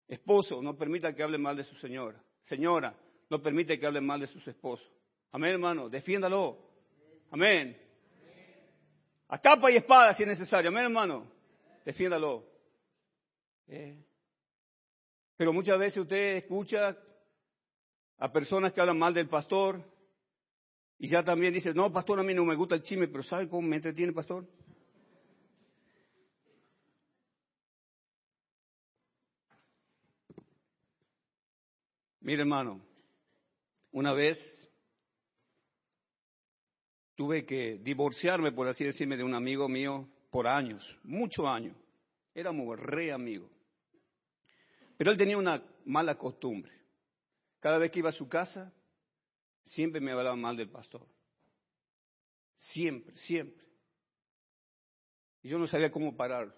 Esposo, no permita que hable mal de su señora. Señora, no permite que hable mal de sus esposos. Amén, hermano, defiéndalo. Amén. A capa y espada si es necesario. Amén, hermano. Defiéndalo. Eh. Pero muchas veces usted escucha a personas que hablan mal del pastor y ya también dice, no, pastor, a mí no me gusta el chisme, pero ¿sabe cómo me entretiene, pastor? Mire, hermano, una vez tuve que divorciarme, por así decirme, de un amigo mío por años, muchos años. Éramos re amigos. Pero él tenía una mala costumbre. Cada vez que iba a su casa, siempre me hablaba mal del pastor. Siempre, siempre. Y yo no sabía cómo pararlo.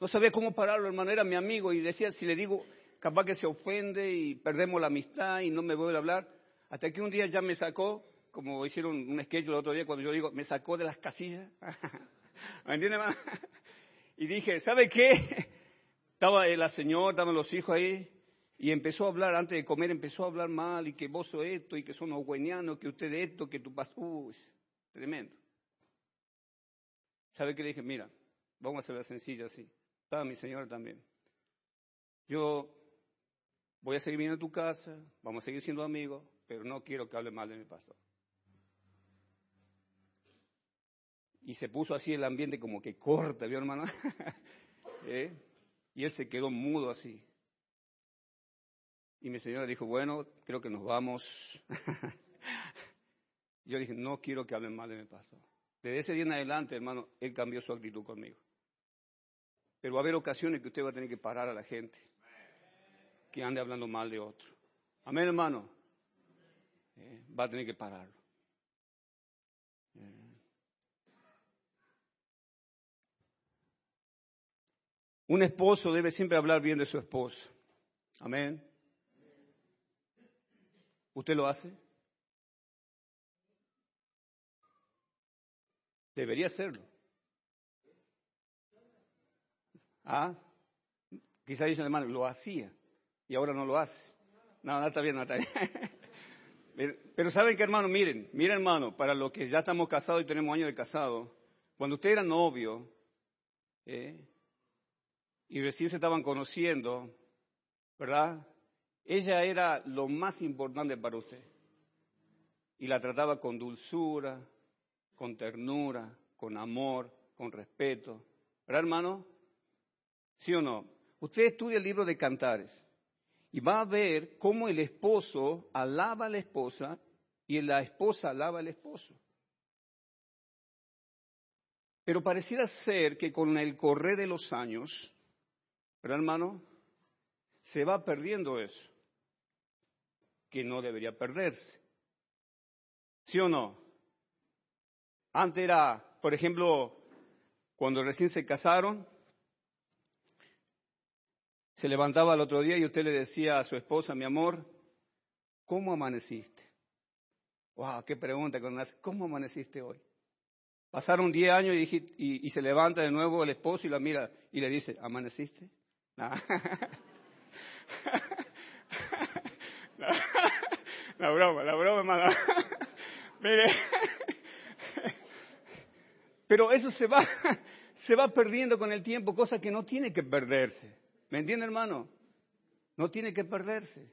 No sabía cómo pararlo, hermano. Era mi amigo y decía, si le digo, capaz que se ofende y perdemos la amistad y no me vuelve a hablar. Hasta que un día ya me sacó, como hicieron un sketch el otro día, cuando yo digo, me sacó de las casillas. (laughs) ¿Me entiende, hermano? Y dije, ¿sabe qué? (laughs) Estaba la señora, estaban los hijos ahí, y empezó a hablar, antes de comer, empezó a hablar mal, y que vos sos esto, y que son huenianos, que usted esto, que tu pastor... Tremendo. ¿Sabe qué le dije? Mira, vamos a hacerla sencilla así. Estaba mi señora también. Yo voy a seguir viniendo a tu casa, vamos a seguir siendo amigos, pero no quiero que hable mal de mi pastor. Y se puso así el ambiente como que corta, ¿vio hermano? (laughs) ¿Eh? Y él se quedó mudo así. Y mi señora dijo, bueno, creo que nos vamos. (laughs) Yo dije, no quiero que hablen mal de mi pastor. Desde ese día en adelante, hermano, él cambió su actitud conmigo. Pero va a haber ocasiones que usted va a tener que parar a la gente que ande hablando mal de otro. Amén, hermano. Eh, va a tener que pararlo. Eh. Un esposo debe siempre hablar bien de su esposa. Amén. ¿Usted lo hace? Debería hacerlo. Ah, quizá dice hermano, lo hacía y ahora no lo hace. No, no está bien, no. (laughs) Pero saben que hermano, miren, miren hermano, para los que ya estamos casados y tenemos años de casado, cuando usted era novio, eh, y recién se estaban conociendo, ¿verdad? Ella era lo más importante para usted. Y la trataba con dulzura, con ternura, con amor, con respeto. ¿Verdad, hermano? ¿Sí o no? Usted estudia el libro de Cantares y va a ver cómo el esposo alaba a la esposa y la esposa alaba al esposo. Pero pareciera ser que con el correr de los años, pero hermano, se va perdiendo eso, que no debería perderse. ¿Sí o no? Antes era, por ejemplo, cuando recién se casaron, se levantaba el otro día y usted le decía a su esposa, mi amor, ¿cómo amaneciste? ¡Wow! ¡Qué pregunta! ¿Cómo amaneciste hoy? Pasaron 10 años y, y, se levanta de nuevo el esposo y la mira y le dice, ¿amaneciste? (laughs) La broma, la broma, hermano. (laughs) Mire. Pero eso se va, (laughs) se va perdiendo con el tiempo, cosa que no tiene que perderse. ¿Me entiende, hermano? No tiene que perderse.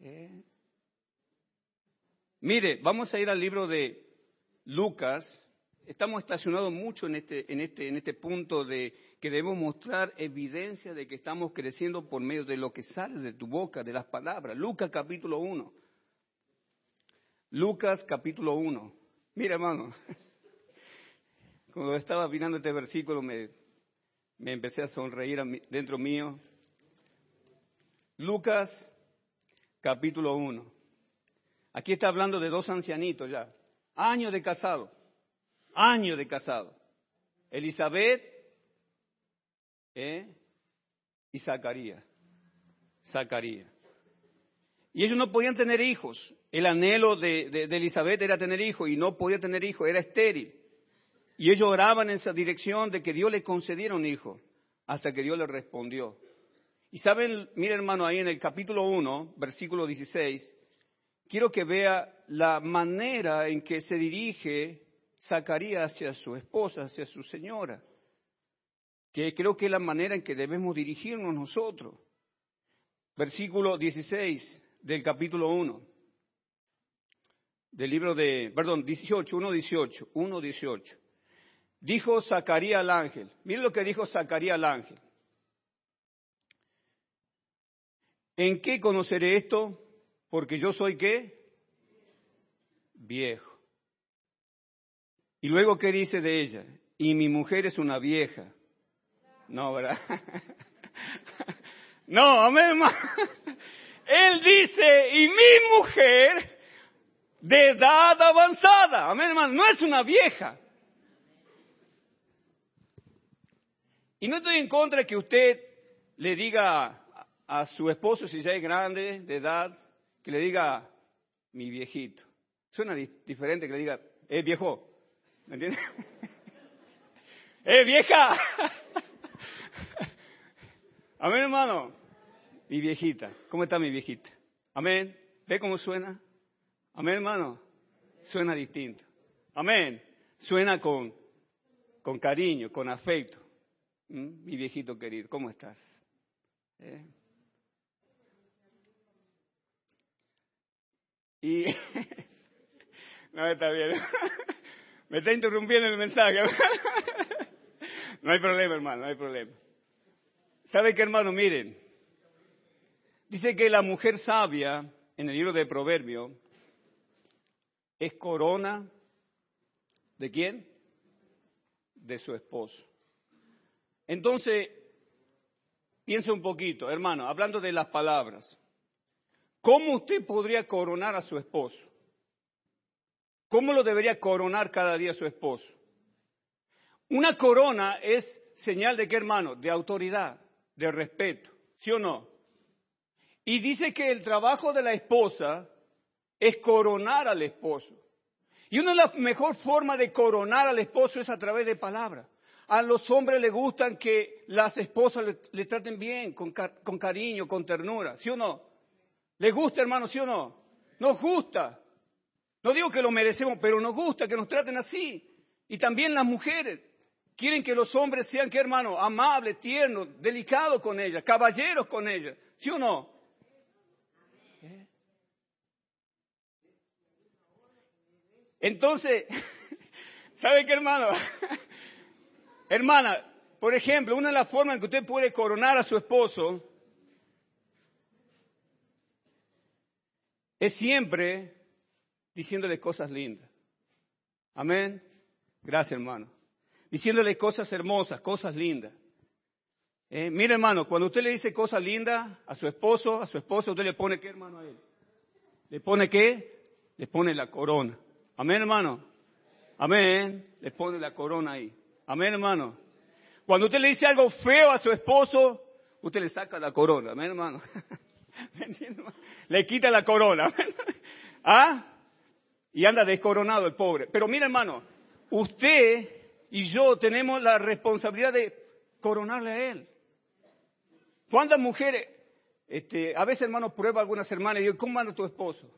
¿Eh? Mire, vamos a ir al libro de Lucas. Estamos estacionados mucho en este, en este, en este punto de que debemos mostrar evidencia de que estamos creciendo por medio de lo que sale de tu boca, de las palabras. Lucas capítulo 1. Lucas capítulo 1. Mira, hermano, (laughs) cuando estaba mirando este versículo me, me empecé a sonreír dentro mío. Lucas capítulo 1. Aquí está hablando de dos ancianitos ya, años de casado, años de casado. Elizabeth ¿Eh? y Zacarías. Zacarías. Y ellos no podían tener hijos. El anhelo de, de, Elizabeth era tener hijos y no podía tener hijos, era estéril. Y ellos oraban en esa dirección de que Dios le concediera un hijo, hasta que Dios le respondió. Y saben, mire hermano, ahí en el capítulo 1, versículo 16, quiero que vea la manera en que se dirige Zacarías hacia su esposa, hacia su señora que creo que es la manera en que debemos dirigirnos nosotros. versículo 16 del capítulo 1 del libro de, perdón, 18, 1, 18, 1, 18. Dijo Zacarías al ángel, miren lo que dijo Zacarías al ángel. ¿En qué conoceré esto? Porque yo soy qué? Viejo. Y luego, ¿qué dice de ella? Y mi mujer es una vieja. No, ¿verdad? (laughs) No, amén. Él dice, y mi mujer de edad avanzada, amén, hermano, no es una vieja. Y no estoy en contra de que usted le diga a su esposo, si ya es grande, de edad, que le diga, mi viejito. Suena diferente que le diga, eh, viejo. ¿Me entiendes? (laughs) ¡Eh, vieja! (laughs) Amén, hermano. Mi viejita. ¿Cómo está mi viejita? Amén. ¿Ve cómo suena? Amén, hermano. Suena distinto. Amén. Suena con, con cariño, con afecto. ¿Mm? Mi viejito querido, ¿cómo estás? ¿Eh? Y (laughs) no está bien. (laughs) Me está interrumpiendo el mensaje. (laughs) No hay problema, hermano, no hay problema. ¿Sabe qué, hermano? Miren. Dice que la mujer sabia, en el libro de Proverbio, es corona de quién? De su esposo. Entonces, piensa un poquito, hermano, hablando de las palabras. ¿Cómo usted podría coronar a su esposo? ¿Cómo lo debería coronar cada día su esposo? Una corona es señal de qué, hermano? De autoridad, de respeto, ¿sí o no? Y dice que el trabajo de la esposa es coronar al esposo. Y una de las mejores formas de coronar al esposo es a través de palabras. A los hombres les gustan que las esposas le, traten bien, con, cariño, con ternura, ¿sí o no? ¿Les gusta, hermano, sí o no? Nos gusta. No digo que lo merecemos, pero nos gusta que nos traten así. Y también las mujeres quieren que los hombres sean, ¿qué hermano? Amables, tiernos, delicados con ellas, caballeros con ellas. ¿Sí o no? Entonces, (laughs) ¿sabe qué hermano? (laughs) Hermana, por ejemplo, una de las formas en que usted puede coronar a su esposo es siempre diciéndole cosas lindas. Amén. Gracias, hermano. Diciéndole cosas hermosas, cosas lindas. Eh, mire, hermano, cuando usted le dice cosas lindas a su esposo, a su esposa, usted le pone qué, hermano, a él. ¿Le pone qué? Le pone la corona. Amén, hermano. Amén. Le pone la corona ahí. Amén, hermano. Cuando usted le dice algo feo a su esposo, usted le saca la corona. Amén, hermano. (laughs) Le quita la corona. (laughs) ¿Ah? y anda descoronado el pobre. Pero mira, hermano, usted y yo tenemos la responsabilidad de coronarle a él. ¿Cuántas mujeres, este, a veces, hermano, prueba algunas hermanas y digo, ¿cómo anda tu esposo?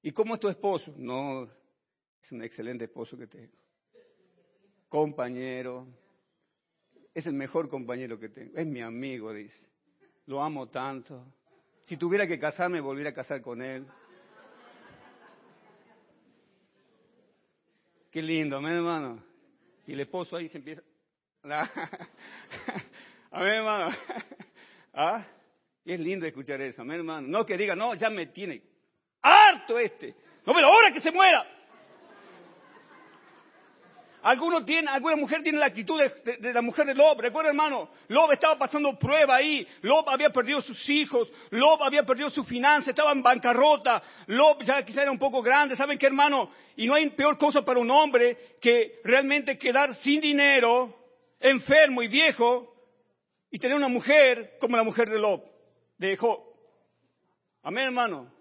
¿Y cómo es tu esposo? No, es un excelente esposo que tengo. Compañero, es el mejor compañero que tengo. Es mi amigo, dice. Lo amo tanto. Si tuviera que casarme, volviera a casar con él. Qué lindo, amén, hermano. Y el esposo ahí se empieza. (laughs) amén, hermano. ¿Ah? Y es lindo escuchar eso, amén, hermano. No que diga, no, ya me tiene harto este. No, pero ahora que se muera. Algunos tienen, alguna mujer tiene la actitud de, la mujer de Lob. Recuerda, hermano, Lob estaba pasando prueba ahí. Lob había perdido sus hijos. Lob había perdido su finanza. Estaba en bancarrota. Lob ya quizá era un poco grande. ¿Saben qué, hermano? Y no hay peor cosa para un hombre que realmente quedar sin dinero, enfermo y viejo, y tener una mujer como la mujer de Lob, de Job. Amén, hermano.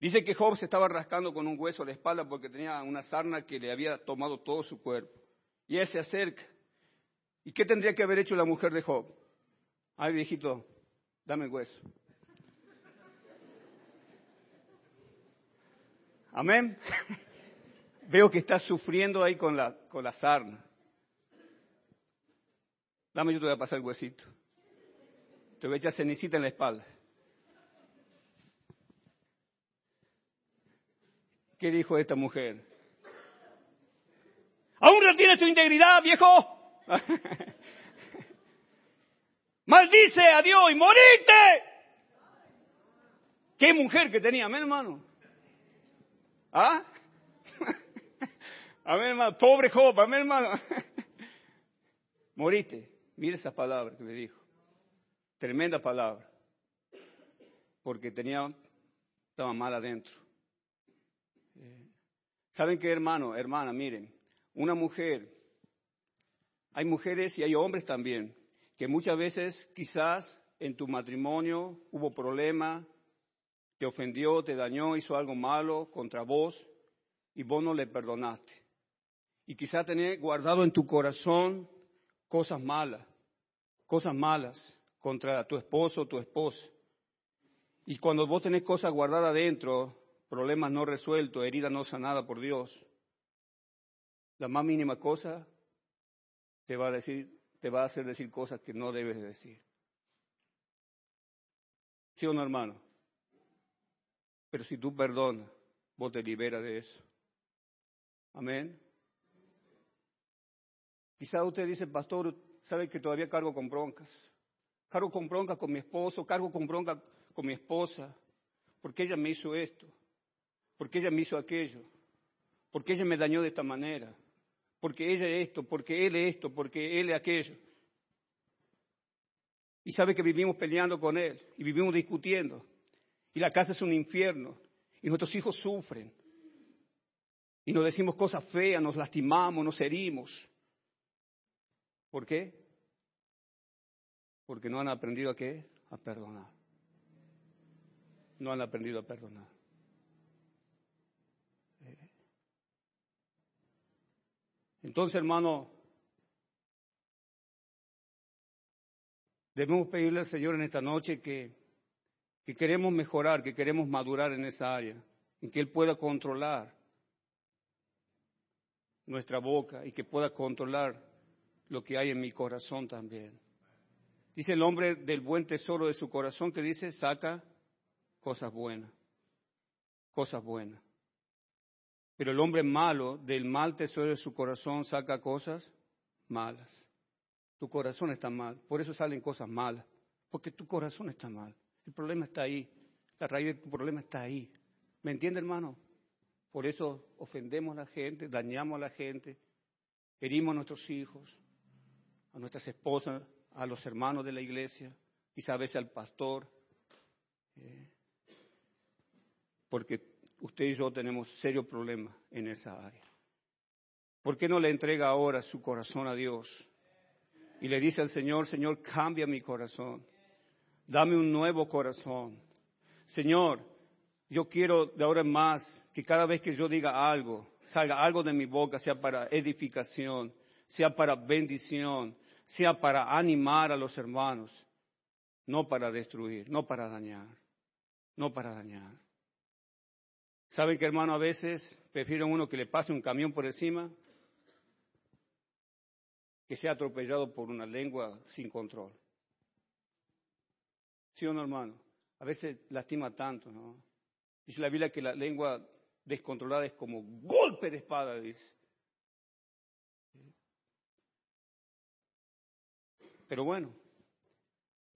Dice que Job se estaba rascando con un hueso a la espalda porque tenía una sarna que le había tomado todo su cuerpo. Y él se acerca. ¿Y qué tendría que haber hecho la mujer de Job? Ay, viejito, dame el hueso. Amén. (laughs) Veo que está sufriendo ahí con la, con la sarna. Dame, yo te voy a pasar el huesito. Te voy a echar cenicita en la espalda. ¿Qué dijo esta mujer? ¿Aún retienes tu integridad, viejo? (laughs) Maldice a Dios y morite. ¿Qué mujer que tenía, amén, hermano? ¿Ah? (laughs) Amén, hermano. Pobre Job, amén, hermano. (laughs) Morite. Mire esa palabra que me dijo. Tremenda palabra. Porque tenía, estaba mal adentro. ¿Saben qué, hermano, hermana? Miren, una mujer, hay mujeres y hay hombres también, que muchas veces quizás en tu matrimonio hubo problema, te ofendió, te dañó, hizo algo malo contra vos y vos no le perdonaste. Y quizás tenés guardado en tu corazón cosas malas, cosas malas contra tu esposo o tu esposa. Y cuando vos tenés cosas guardadas adentro, problemas no resueltos, heridas no sanadas por Dios, la más mínima cosa te va a decir, te va a hacer decir cosas que no debes decir. ¿Sí o no, hermano? Pero si tú perdonas, vos te liberas de eso. Amén. Quizá usted dice, pastor, sabe que todavía cargo con broncas. Cargo con broncas con mi esposo, cargo con bronca con mi esposa, porque ella me hizo esto, porque ella me hizo aquello, porque ella me dañó de esta manera, porque ella esto, porque él esto, porque él aquello. Y sabe que vivimos peleando con él y vivimos discutiendo. Y la casa es un infierno. Y nuestros hijos sufren. Y nos decimos cosas feas, nos lastimamos, nos herimos. ¿Por qué? Porque no han aprendido a qué? A perdonar. No han aprendido a perdonar. Entonces, hermano, debemos pedirle al Señor en esta noche que, que queremos mejorar, que queremos madurar en esa área, en que Él pueda controlar nuestra boca y que pueda controlar lo que hay en mi corazón también. Dice el hombre del buen tesoro de su corazón que dice, saca cosas buenas, cosas buenas. Pero el hombre malo del mal tesoro de su corazón saca cosas malas. Tu corazón está mal, por eso salen cosas malas, porque tu corazón está mal. El problema está ahí, la raíz de tu problema está ahí. ¿Me entiende, hermano? Por eso ofendemos a la gente, dañamos a la gente, herimos a nuestros hijos, a nuestras esposas, a los hermanos de la iglesia, quizá a veces al pastor, eh, porque usted y yo tenemos serios problemas en esa área. ¿Por qué no le entrega ahora su corazón a Dios? Y le dice al Señor, Señor, cambia mi corazón. Dame un nuevo corazón. Señor, yo quiero de ahora en más que cada vez que yo diga algo, salga algo de mi boca, sea para edificación, sea para bendición, sea para animar a los hermanos, no para destruir, no para dañar, no para dañar. ¿Saben que hermano a veces prefieren uno que le pase un camión por encima que sea atropellado por una lengua sin control? ¿Sí o no, hermano? A veces lastima tanto, ¿no? Dice la Biblia que la lengua descontrolada es como golpe de espada, dice. Pero bueno,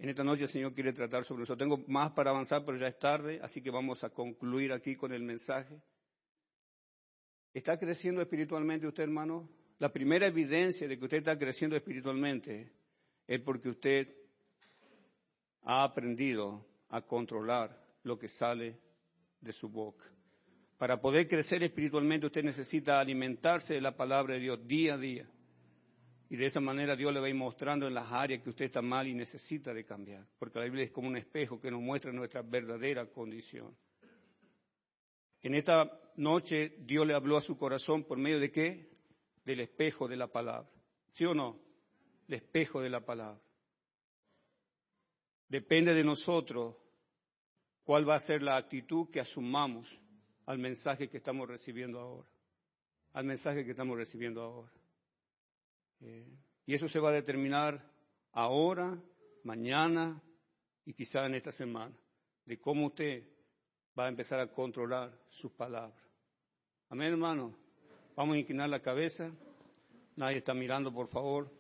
en esta noche el Señor quiere tratar sobre eso. Tengo más para avanzar, pero ya es tarde, así que vamos a concluir aquí con el mensaje. ¿Está creciendo espiritualmente usted, hermano? La primera evidencia de que usted está creciendo espiritualmente es porque usted ha aprendido a controlar lo que sale de su boca. Para poder crecer espiritualmente usted necesita alimentarse de la palabra de Dios día a día. Y de esa manera Dios le va a ir mostrando en las áreas que usted está mal y necesita de cambiar. Porque la Biblia es como un espejo que nos muestra nuestra verdadera condición. En esta noche Dios le habló a su corazón por medio de qué? Del espejo de la palabra. ¿Sí o no? El espejo de la palabra. Depende de nosotros cuál va a ser la actitud que asumamos al mensaje que estamos recibiendo ahora. Al mensaje que estamos recibiendo ahora. Eh, y eso se va a determinar ahora, mañana y quizá en esta semana, de cómo usted va a empezar a controlar sus palabras. Amén, hermano. Vamos a inclinar la cabeza. Nadie está mirando, por favor.